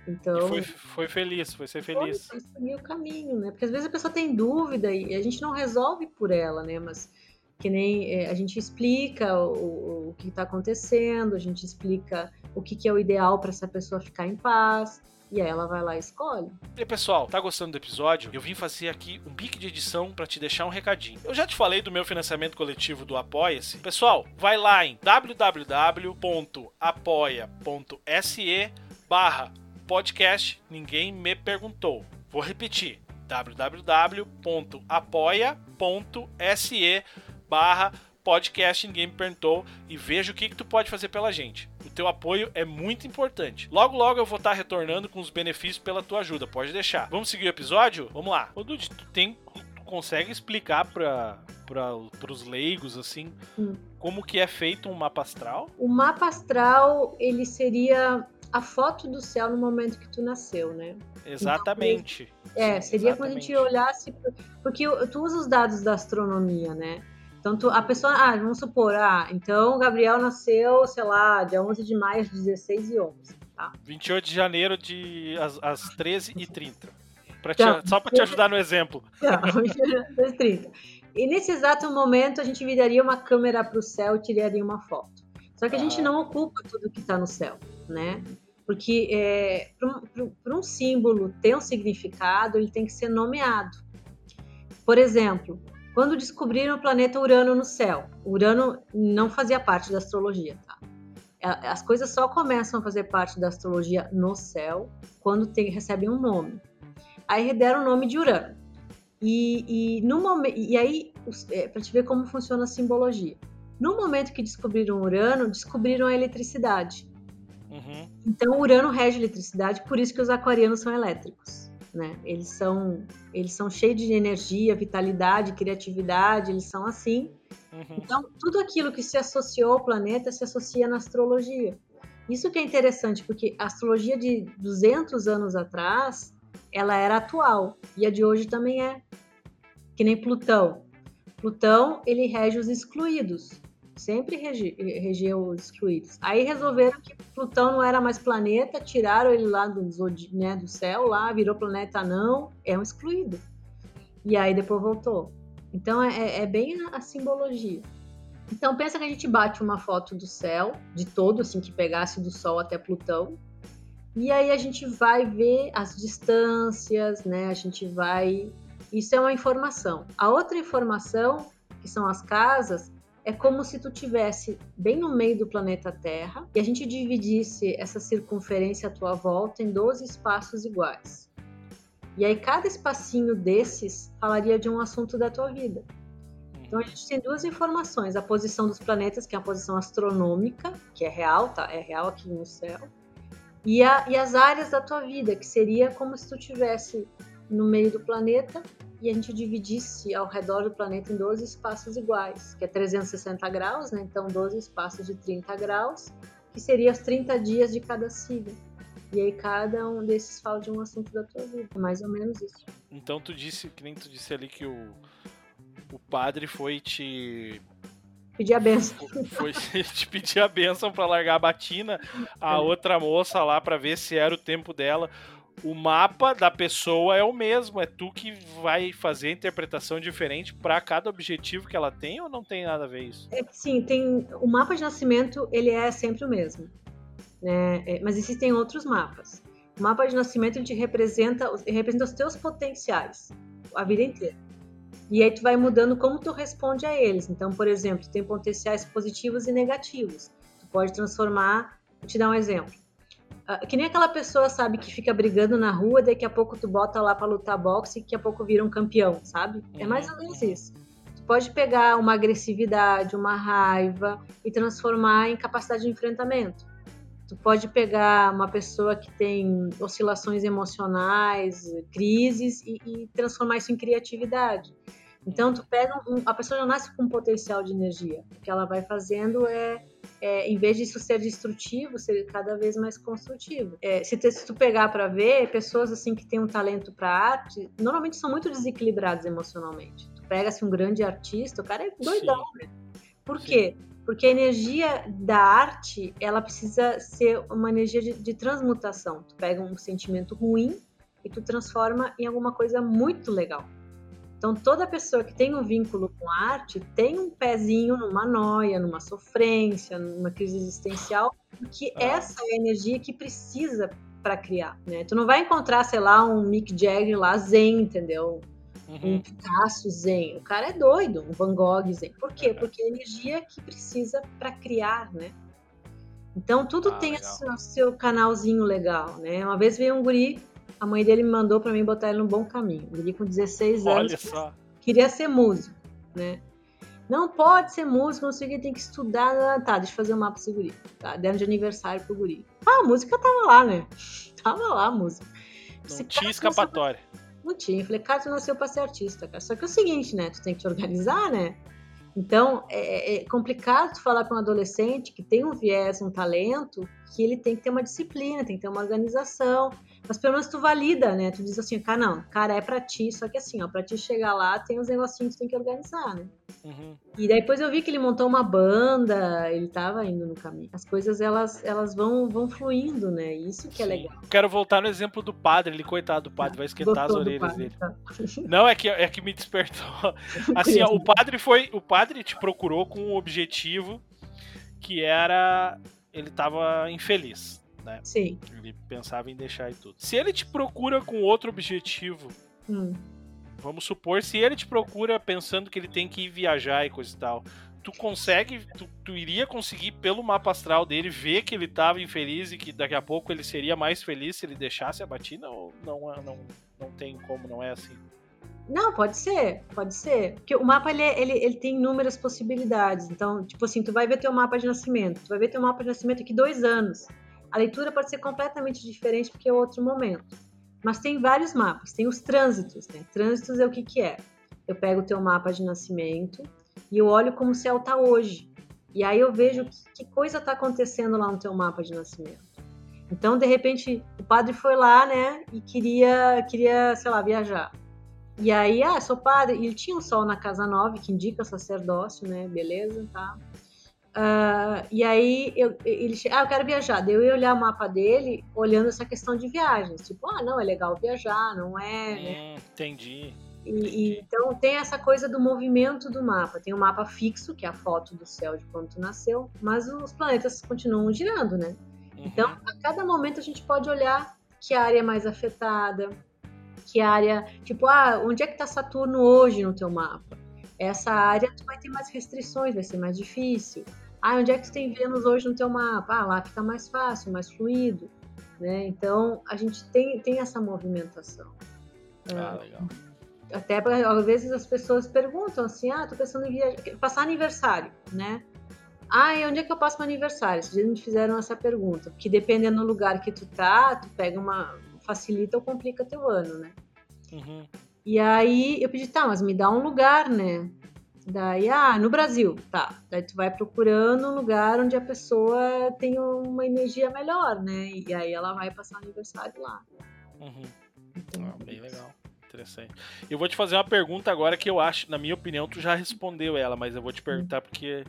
Então. foi, foi feliz, foi ser feliz. Foi, foi o caminho, né? Porque às vezes a pessoa tem dúvida e a gente não resolve por ela, né? Mas que nem é, a gente explica o, o que está acontecendo, a gente explica o que, que é o ideal para essa pessoa ficar em paz. E aí ela vai lá e escolhe. E aí, pessoal, tá gostando do episódio? Eu vim fazer aqui um pique de edição para te deixar um recadinho. Eu já te falei do meu financiamento coletivo do Apoia-se. Pessoal, vai lá em www.apoia.se barra podcast Ninguém Me Perguntou. Vou repetir, www.apoia.se barra podcast Ninguém Me Perguntou e veja o que, que tu pode fazer pela gente teu apoio é muito importante. Logo, logo eu vou estar retornando com os benefícios pela tua ajuda, pode deixar. Vamos seguir o episódio? Vamos lá. Ô, Dude, tu tem tu consegue explicar para para os leigos assim hum. como que é feito um mapa astral? O mapa astral ele seria a foto do céu no momento que tu nasceu, né? Exatamente. Então, é, seria Exatamente. quando a gente olhasse porque tu usa os dados da astronomia, né? Então, tu, a pessoa, ah, vamos supor, ah, então o Gabriel nasceu, sei lá, dia 11 de maio, às 16 e 11, tá? 28 de janeiro, de, às, às 13h30. Pra te, tá. Só para te ajudar no exemplo. Tá, 30. E nesse exato momento, a gente viraria uma câmera para o céu e tiraria uma foto. Só que a gente tá. não ocupa tudo que está no céu, né? Porque é, para um símbolo ter um significado, ele tem que ser nomeado. Por exemplo, quando descobriram o planeta Urano no céu, Urano não fazia parte da astrologia, tá? É, as coisas só começam a fazer parte da astrologia no céu quando tem, recebem um nome. Aí deram o nome de Urano. E, e, no momento, e aí, é, para te ver como funciona a simbologia. No momento que descobriram Urano, descobriram a eletricidade. Uhum. Então, Urano rege a eletricidade, por isso que os aquarianos são elétricos né? Eles são, eles são cheios de energia, vitalidade, criatividade, eles são assim. Uhum. Então, tudo aquilo que se associou ao planeta se associa na astrologia. Isso que é interessante, porque a astrologia de 200 anos atrás, ela era atual, e a de hoje também é. Que nem Plutão. Plutão, ele rege os excluídos sempre rege, regeu os excluídos. Aí resolveram que Plutão não era mais planeta, tiraram ele lá do, né, do céu, lá virou planeta não, é um excluído. E aí depois voltou. Então é, é, é bem a, a simbologia. Então pensa que a gente bate uma foto do céu, de todo, assim, que pegasse do Sol até Plutão, e aí a gente vai ver as distâncias, né? A gente vai. Isso é uma informação. A outra informação, que são as casas, é como se tu tivesse bem no meio do planeta Terra e a gente dividisse essa circunferência à tua volta em 12 espaços iguais. E aí cada espacinho desses falaria de um assunto da tua vida. Então a gente tem duas informações: a posição dos planetas, que é a posição astronômica, que é real, tá? É real aqui no céu, e, a, e as áreas da tua vida, que seria como se tu tivesse no meio do planeta e a gente dividisse ao redor do planeta em 12 espaços iguais, que é 360 graus, né? Então 12 espaços de 30 graus, que seria os 30 dias de cada signo. E aí cada um desses fala de um assunto da tua vida. É mais ou menos isso. Então tu disse, que nem tu disse ali que o, o padre foi te pedir a benção. Foi te pedir a benção para largar a batina, a é. outra moça lá para ver se era o tempo dela. O mapa da pessoa é o mesmo, é tu que vai fazer a interpretação diferente para cada objetivo que ela tem ou não tem nada a ver isso? É, sim, tem o mapa de nascimento, ele é sempre o mesmo, né? É, mas existem outros mapas. O mapa de nascimento ele te representa, representa os teus potenciais a vida inteira. E aí tu vai mudando como tu responde a eles. Então, por exemplo, tem potenciais positivos e negativos. Tu pode transformar, vou te dar um exemplo. Uh, que nem aquela pessoa, sabe, que fica brigando na rua, daqui a pouco tu bota lá para lutar boxe e daqui a pouco vira um campeão, sabe? É mais ou menos isso. Tu pode pegar uma agressividade, uma raiva e transformar em capacidade de enfrentamento. Tu pode pegar uma pessoa que tem oscilações emocionais, crises e, e transformar isso em criatividade. Então, tu pega um, a pessoa já nasce com um potencial de energia. O que ela vai fazendo é, é em vez disso ser destrutivo, ser cada vez mais construtivo. É, se, te, se, tu pegar para ver, pessoas assim que têm um talento para arte, normalmente são muito desequilibradas emocionalmente. Tu pega assim, um grande artista, o cara é doidão, Sim. né? Por Sim. quê? Porque a energia da arte, ela precisa ser uma energia de, de transmutação. Tu pega um sentimento ruim e tu transforma em alguma coisa muito legal. Então, toda pessoa que tem um vínculo com a arte tem um pezinho numa noia, numa sofrência, numa crise existencial, porque ah. essa é a energia que precisa para criar, né? Tu não vai encontrar, sei lá, um Mick Jagger lá zen, entendeu? Uhum. Um Picasso zen. O cara é doido, um Van Gogh zen. Por quê? Porque é a energia que precisa para criar, né? Então, tudo ah, tem o seu canalzinho legal, né? Uma vez veio um guri a mãe dele me mandou para mim botar ele no bom caminho. Ele com 16 anos. Olha só. Queria ser músico, né? Não pode ser músico, não sei o que, tem que estudar. Tá, deixa eu fazer um mapa pro guri. Tá, deram de aniversário pro guri. Ah, a música tava lá, né? Tava lá a música. Não tinha escapatória. Não tinha. Eu falei, cara, tu nasceu pra ser artista, cara. Só que é o seguinte, né? Tu tem que te organizar, né? Então, é, é complicado tu falar para um adolescente que tem um viés, um talento, que ele tem que ter uma disciplina, tem que ter uma organização. Mas pelo menos tu valida, né? Tu diz assim, cara, não, cara, é pra ti, só que assim, ó, pra ti chegar lá tem os negocinhos que tu tem que organizar, né? Uhum. E daí depois eu vi que ele montou uma banda, ele tava indo no caminho. As coisas, elas, elas vão, vão fluindo, né? Isso que é legal. Quero voltar no exemplo do padre, ele, coitado do padre, vai esquentar as orelhas padre, dele. Tá. Não, é que, é que me despertou. Assim, ó, o padre foi, o padre te procurou com um objetivo que era, ele tava infeliz né? Sim. Ele pensava em deixar e tudo. Se ele te procura com outro objetivo, hum. vamos supor, se ele te procura pensando que ele tem que ir viajar e coisa e tal, tu consegue, tu, tu, iria conseguir pelo mapa astral dele ver que ele estava infeliz e que daqui a pouco ele seria mais feliz se ele deixasse a batina ou não, não, não tem como, não é assim? Não, pode ser, pode ser. Porque o mapa ele, é, ele, ele tem inúmeras possibilidades. Então, tipo assim, tu vai ver teu mapa de nascimento. Tu vai ver teu mapa de nascimento aqui dois anos. A leitura pode ser completamente diferente porque é outro momento. Mas tem vários mapas, tem os trânsitos. Né? Trânsitos é o que, que é? Eu pego o teu mapa de nascimento e eu olho como o céu está hoje. E aí eu vejo que, que coisa está acontecendo lá no teu mapa de nascimento. Então, de repente, o padre foi lá, né, e queria, queria, sei lá, viajar. E aí, ah, sou padre, e ele tinha um sol na casa 9, que indica sacerdócio, né, beleza, tá. Uh, e aí eu, ele ah, eu quero viajar. Daí eu ia olhar o mapa dele, olhando essa questão de viagens. Tipo, ah, não, é legal viajar, não é. Hum, né? Entendi. E, e, então tem essa coisa do movimento do mapa. Tem o um mapa fixo, que é a foto do céu de quando tu nasceu, mas os planetas continuam girando, né? Uhum. Então, a cada momento a gente pode olhar que área é mais afetada, que área, tipo, ah, onde é que tá Saturno hoje no teu mapa? Essa área tu vai ter mais restrições, vai ser mais difícil. Ah, onde é que tu tem Vênus hoje no teu mapa? Ah, lá fica mais fácil, mais fluido. Né? Então, a gente tem, tem essa movimentação. Ah, legal. Até às vezes as pessoas perguntam assim: ah, tô pensando em viajar, passar aniversário, né? Ah, e onde é que eu passo meu aniversário? Esses dias me fizeram essa pergunta, porque dependendo do lugar que tu tá, tu pega uma. facilita ou complica teu ano, né? Uhum. E aí eu pedi, tá, mas me dá um lugar, né? Daí, ah, no Brasil, tá. Daí tu vai procurando um lugar onde a pessoa tem uma energia melhor, né? E aí ela vai passar o aniversário lá. Uhum. Ah, bem legal. Interessante. Eu vou te fazer uma pergunta agora que eu acho, na minha opinião, tu já respondeu ela, mas eu vou te perguntar porque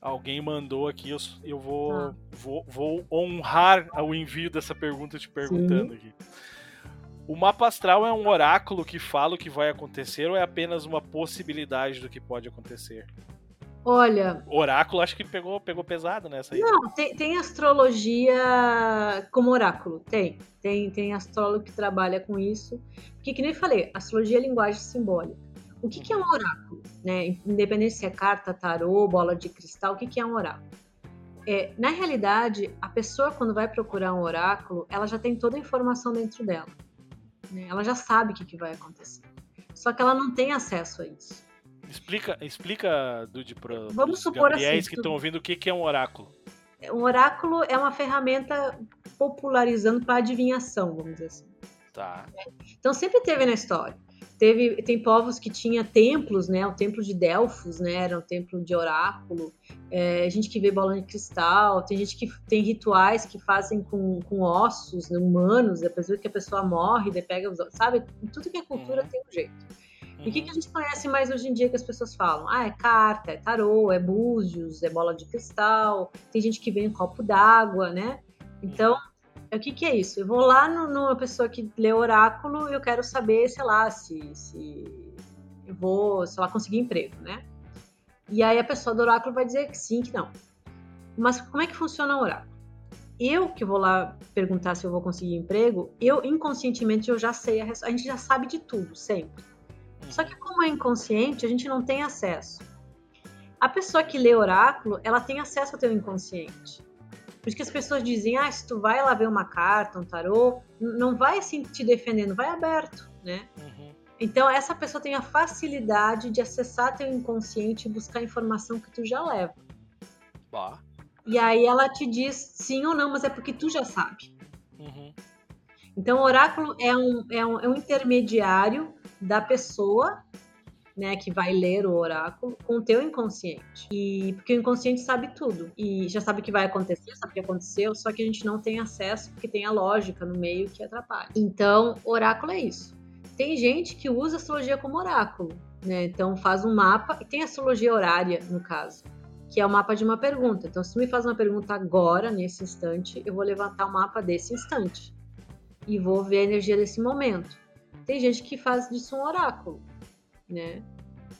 alguém mandou aqui, eu, eu vou, ah. vou, vou honrar o envio dessa pergunta te perguntando Sim. aqui. O mapa astral é um oráculo que fala o que vai acontecer ou é apenas uma possibilidade do que pode acontecer? Olha. Oráculo acho que pegou, pegou pesado nessa aí. Não, tem, tem astrologia como oráculo. Tem. Tem, tem astrólogo que trabalha com isso. Porque, que nem falei, astrologia é linguagem simbólica. O que, que é um oráculo? Né? Independente se é carta, tarô, bola de cristal, o que, que é um oráculo? É, na realidade, a pessoa, quando vai procurar um oráculo, ela já tem toda a informação dentro dela. Né? Ela já sabe o que, que vai acontecer. Só que ela não tem acesso a isso. Explica, explica Dude, para Vamos supor assim, que estão ouvindo o que, que é um oráculo. Um oráculo é uma ferramenta popularizando para adivinhação, vamos dizer assim. Tá. Então sempre teve na história. Teve, tem povos que tinha templos, né? O templo de Delfos, né? Era um templo de oráculo. É, gente que vê bola de cristal. Tem gente que tem rituais que fazem com, com ossos né, humanos. Depois que a pessoa morre, pega os sabe? Tudo que é cultura uhum. tem um jeito. E o que, que, a gente conhece mais hoje em dia que as pessoas falam? Ah, é carta, é tarô, é búzios, é bola de cristal. Tem gente que vê em copo d'água, né? Então, o que, que é isso? Eu vou lá no, numa pessoa que lê oráculo e eu quero saber, sei lá, se, se eu vou, sei lá, conseguir emprego, né? E aí a pessoa do oráculo vai dizer que sim, que não. Mas como é que funciona o oráculo? Eu que vou lá perguntar se eu vou conseguir emprego, eu inconscientemente eu já sei a, a gente já sabe de tudo, sempre. Só que como é inconsciente, a gente não tem acesso. A pessoa que lê oráculo, ela tem acesso ao teu inconsciente. Por isso que as pessoas dizem, ah, se tu vai lá ver uma carta, um tarô, não vai assim te defendendo, vai aberto, né? Uhum. Então essa pessoa tem a facilidade de acessar teu inconsciente e buscar informação que tu já leva. Bah. E aí ela te diz sim ou não, mas é porque tu já sabe. Uhum. Então o oráculo é um, é um, é um intermediário da pessoa né, que vai ler o oráculo com o teu inconsciente. E porque o inconsciente sabe tudo e já sabe o que vai acontecer, sabe o que aconteceu, só que a gente não tem acesso porque tem a lógica no meio que atrapalha. Então, oráculo é isso. Tem gente que usa astrologia como oráculo, né? Então faz um mapa e tem astrologia horária no caso, que é o mapa de uma pergunta. Então, se tu me faz uma pergunta agora, nesse instante, eu vou levantar o mapa desse instante e vou ver a energia desse momento. Tem gente que faz disso um oráculo, né?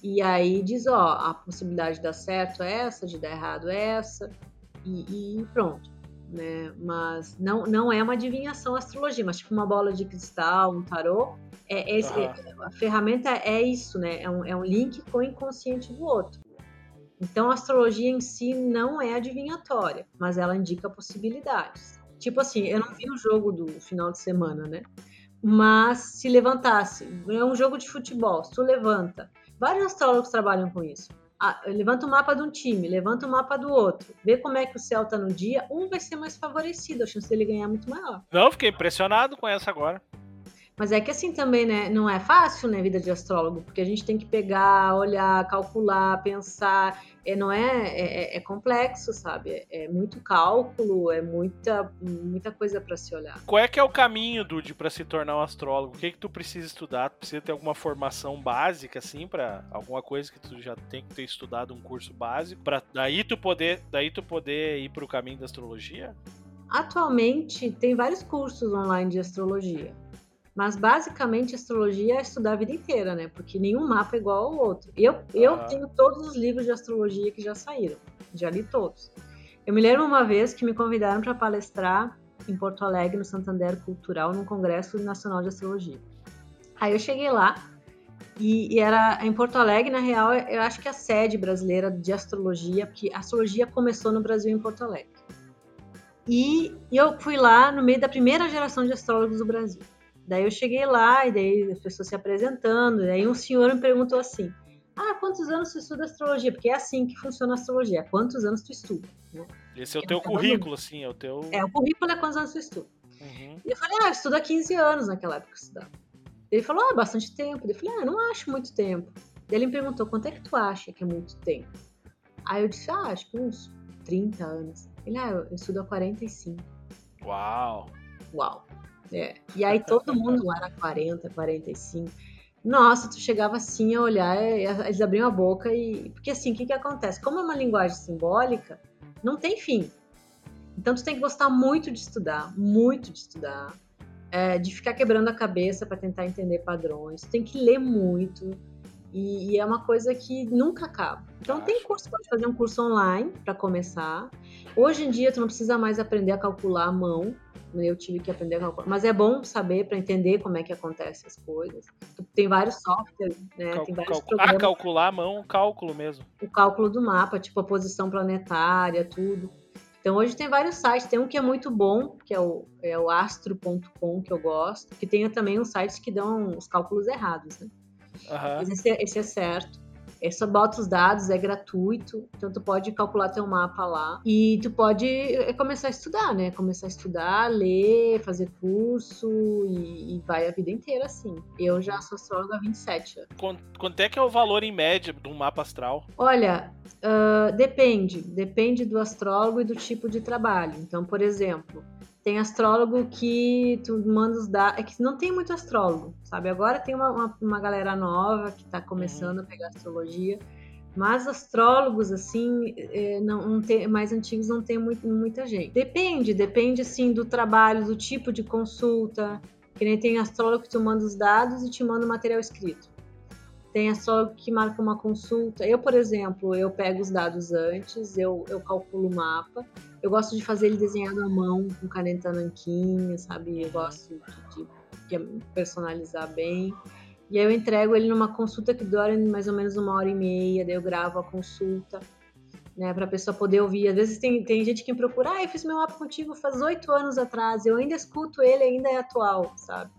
E aí diz, ó, a possibilidade de dar certo é essa, de dar errado é essa, e, e pronto. Né? Mas não, não é uma adivinhação astrologia, mas tipo uma bola de cristal, um tarô. É, é, é, a ferramenta é isso, né? É um, é um link com o inconsciente do outro. Então a astrologia em si não é adivinhatória, mas ela indica possibilidades. Tipo assim, eu não vi o jogo do final de semana, né? Mas se levantasse, é um jogo de futebol, se tu levanta, vários astrólogos trabalham com isso. Ah, levanta o mapa de um time, levanta o mapa do outro, vê como é que o céu tá no dia, um vai ser mais favorecido, a chance dele ganhar é muito maior. Não, fiquei impressionado com essa agora. Mas é que assim também, né? Não é fácil, né, vida de astrólogo, porque a gente tem que pegar, olhar, calcular, pensar. É, não é, é, é complexo, sabe? É, é, muito cálculo, é muita, muita coisa para se olhar. Qual é que é o caminho, Dude, para se tornar um astrólogo? O que é que tu precisa estudar? Tu precisa ter alguma formação básica, assim, para alguma coisa que tu já tem que ter estudado um curso básico, para daí tu poder, daí tu poder ir para o caminho da astrologia? Atualmente tem vários cursos online de astrologia. Mas basicamente astrologia é estudar a vida inteira, né? Porque nenhum mapa é igual ao outro. Eu, eu tenho todos os livros de astrologia que já saíram, já li todos. Eu me lembro uma vez que me convidaram para palestrar em Porto Alegre, no Santander Cultural, num Congresso Nacional de Astrologia. Aí eu cheguei lá e, e, era em Porto Alegre, na real, eu acho que é a sede brasileira de astrologia, porque a astrologia começou no Brasil em Porto Alegre. E, e eu fui lá no meio da primeira geração de astrólogos do Brasil. Daí eu cheguei lá e daí as pessoas se apresentando, e aí um senhor me perguntou assim: "Ah, quantos anos tu estuda astrologia?" Porque é assim que funciona a astrologia, quantos anos tu estuda, né? Esse é o teu currículo, assim, é o teu É, o currículo é quantos anos tu estuda. Uhum. E eu falei: "Ah, eu estudo há 15 anos naquela época estudava." Ele falou: "Ah, bastante tempo." Eu falei: "Ah, não acho muito tempo." Daí ele me perguntou, quanto é que tu acha que é muito tempo? Aí eu disse, ah, acho que uns 30 anos. Ele, ah, eu estudo há 45. Uau! Uau! É. E aí todo mundo lá era 40, 45. Nossa, tu chegava assim a olhar, eles abriam a boca e. Porque assim, o que, que acontece? Como é uma linguagem simbólica, não tem fim. Então tu tem que gostar muito de estudar, muito de estudar, é, de ficar quebrando a cabeça para tentar entender padrões. Tu tem que ler muito. E, e, é uma coisa que nunca acaba. Então Acho. tem curso, pode fazer um curso online para começar. Hoje em dia tu não precisa mais aprender a calcular à mão. Eu tive que aprender a calcular, mas é bom saber para entender como é que acontecem as coisas. Tem vários softwares, né? Tem vários programas. Ah, calcular à mão, cálculo mesmo. O cálculo do mapa, tipo a posição planetária, tudo. Então hoje tem vários sites, tem um que é muito bom, que é o, é o astro.com, que eu gosto, que tem também uns sites que dão os cálculos errados, né? Uhum. Mas esse, esse é certo. É só bota os dados, é gratuito, então tu pode calcular teu mapa lá e tu pode é, começar a estudar, né? Começar a estudar, ler, fazer curso e, e vai a vida inteira assim. Eu já sou astróloga há 27 anos. Quanto, quanto é que é o valor em média de um mapa astral? Olha, uh, depende. Depende do astrólogo e do tipo de trabalho. Então, por exemplo, tem astrólogo que tu manda os dados. É que não tem muito astrólogo, sabe? Agora tem uma, uma, uma galera nova que está começando a pegar astrologia. Mas astrólogos, assim, é, não, não tem, mais antigos não tem muito, muita gente. Depende, depende, assim, do trabalho, do tipo de consulta. Que nem tem astrólogo que tu manda os dados e te manda o material escrito. Tem astrólogo que marca uma consulta. Eu, por exemplo, eu pego os dados antes, eu, eu calculo o mapa eu gosto de fazer ele desenhado à mão, com caneta nanquim, sabe? Eu gosto de, de, personalizar bem. E aí eu entrego ele numa consulta que dura mais ou menos uma hora e meia, daí eu gravo a consulta, né, para a pessoa poder ouvir. Às vezes tem, tem gente que me procura, ah, eu fiz meu mapa contigo faz oito anos atrás, eu ainda escuto ele, ainda é atual, sabe?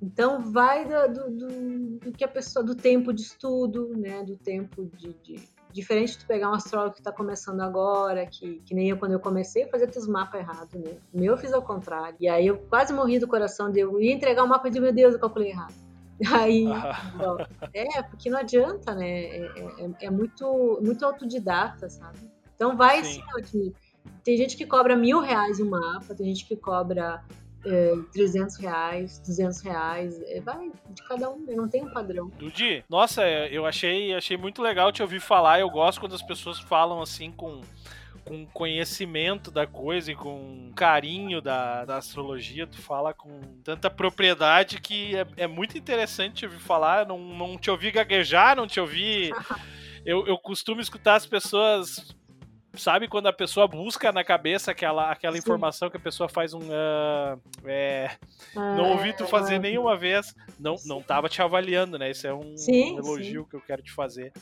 Então vai do, do, do, do que a pessoa, do tempo de estudo, né, do tempo de, de Diferente de tu pegar um astrólogo que está começando agora, que, que nem eu quando eu comecei, fazer teus mapas errados, né? O meu eu fiz ao contrário. E aí eu quase morri do coração de eu ia entregar o um mapa e de meu Deus, eu calculei errado. Aí, é, porque não adianta, né? É, é, é, muito, muito autodidata, sabe? Então vai Sim. assim, tem gente que cobra mil reais o mapa, tem gente que cobra é, 300 reais, 200 reais, é, vai de cada um, não tem um padrão. Dudi, nossa, eu achei, achei muito legal te ouvir falar, eu gosto quando as pessoas falam assim com com conhecimento da coisa e com carinho da, da astrologia, tu fala com tanta propriedade que é, é muito interessante te ouvir falar, não, não te ouvir gaguejar, não te ouvir... Eu, eu costumo escutar as pessoas sabe quando a pessoa busca na cabeça aquela, aquela informação que a pessoa faz um. Uh, é, ah, não ouvi tu fazer é, nenhuma vez. Não, não tava te avaliando, né? Isso é um, sim, um elogio sim. que eu quero te fazer.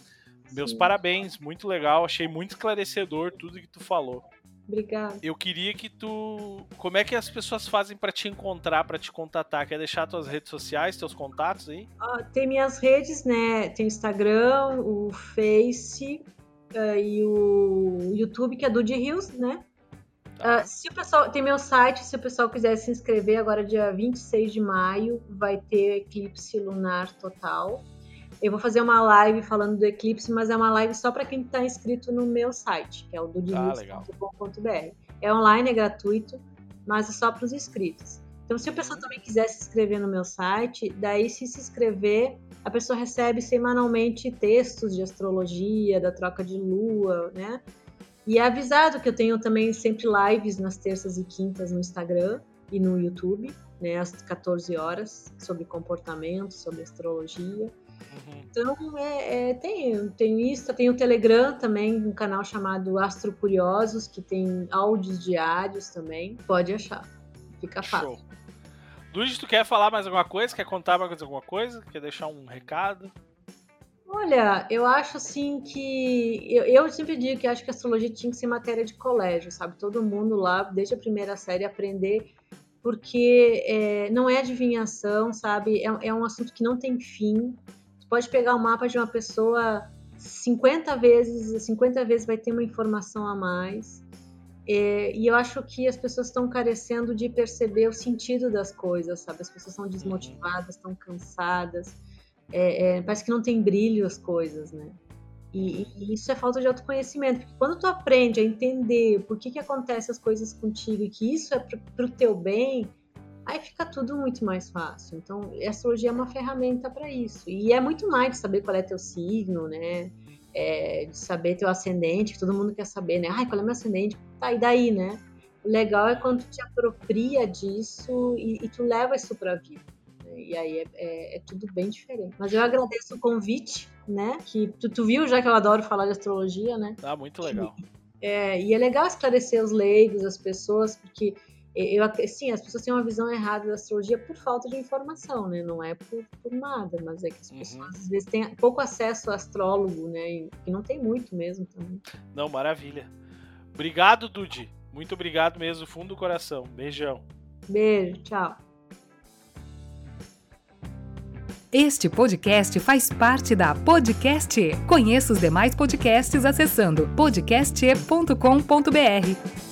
Meus sim. parabéns, muito legal. Achei muito esclarecedor tudo que tu falou. Obrigada. Eu queria que tu. Como é que as pessoas fazem para te encontrar, para te contatar? Quer deixar tuas redes sociais, teus contatos aí? Ah, tem minhas redes, né? Tem o Instagram, o Face, uh, e o YouTube, que é do de Rios, né? Uh, se o pessoal tem meu site, se o pessoal quiser se inscrever agora dia 26 de maio, vai ter eclipse lunar total. Eu vou fazer uma live falando do eclipse, mas é uma live só para quem está inscrito no meu site, que é o dudirios.com.br. Ah, é online, é gratuito, mas é só para os inscritos. Então, se o pessoal também quiser se inscrever no meu site, daí se se inscrever, a pessoa recebe semanalmente textos de astrologia, da troca de lua, né? E é avisado que eu tenho também sempre lives nas terças e quintas no Instagram e no YouTube, né, às 14 horas, sobre comportamento, sobre astrologia. Uhum. Então, é, é, tem, tem isso, tem o Telegram também, um canal chamado Astro Curiosos, que tem áudios diários também. Pode achar, fica fácil. Show. Luiz, tu quer falar mais alguma coisa? Quer contar mais alguma coisa? Quer deixar um recado? Olha, eu acho assim que. Eu, eu, sempre digo que acho que astrologia tinha que ser matéria de colégio, sabe? Todo mundo lá, desde a primeira série, aprender, porque é, não é adivinhação, sabe? É, é, um assunto que não tem fim. Tu pode pegar o mapa de uma pessoa 50 vezes, 50 vezes vai ter uma informação a mais. É, e eu acho que as pessoas estão carecendo de perceber o sentido das coisas, sabe? As pessoas estão desmotivadas, estão cansadas. é, é, parece que não tem brilho as coisas, né? E, e, isso é falta de autoconhecimento, porque quando tu aprende a entender por que que acontecem as coisas contigo e que isso é para o teu bem, aí fica tudo muito mais fácil. Então, a astrologia é uma ferramenta para isso. E é muito mais de saber qual é teu signo, né? É, de saber teu ascendente, que todo mundo quer saber, né? Ai, qual é meu ascendente? Tá, e daí, né? O legal é quando tu te apropria disso e, e tu leva isso pra vida. Né? E aí é, é, é, tudo bem diferente. Mas eu agradeço o convite, né? Que tu, tu viu já que eu adoro falar de astrologia, né? Tá, muito legal. E, é, e é legal esclarecer os leigos, as pessoas, porque eu, sim, as pessoas têm uma visão errada da astrologia por falta de informação, né? Não é por, por nada, mas é que as uhum. pessoas uhum. às vezes têm pouco acesso ao astrólogo, né? E, e não tem muito mesmo também. Não, maravilha. Obrigado, Dudi. Muito obrigado mesmo, do fundo do coração. Beijão. Beijo, tchau. Este podcast faz parte da Podcast. Conheça os demais podcasts acessando podcast.com.br.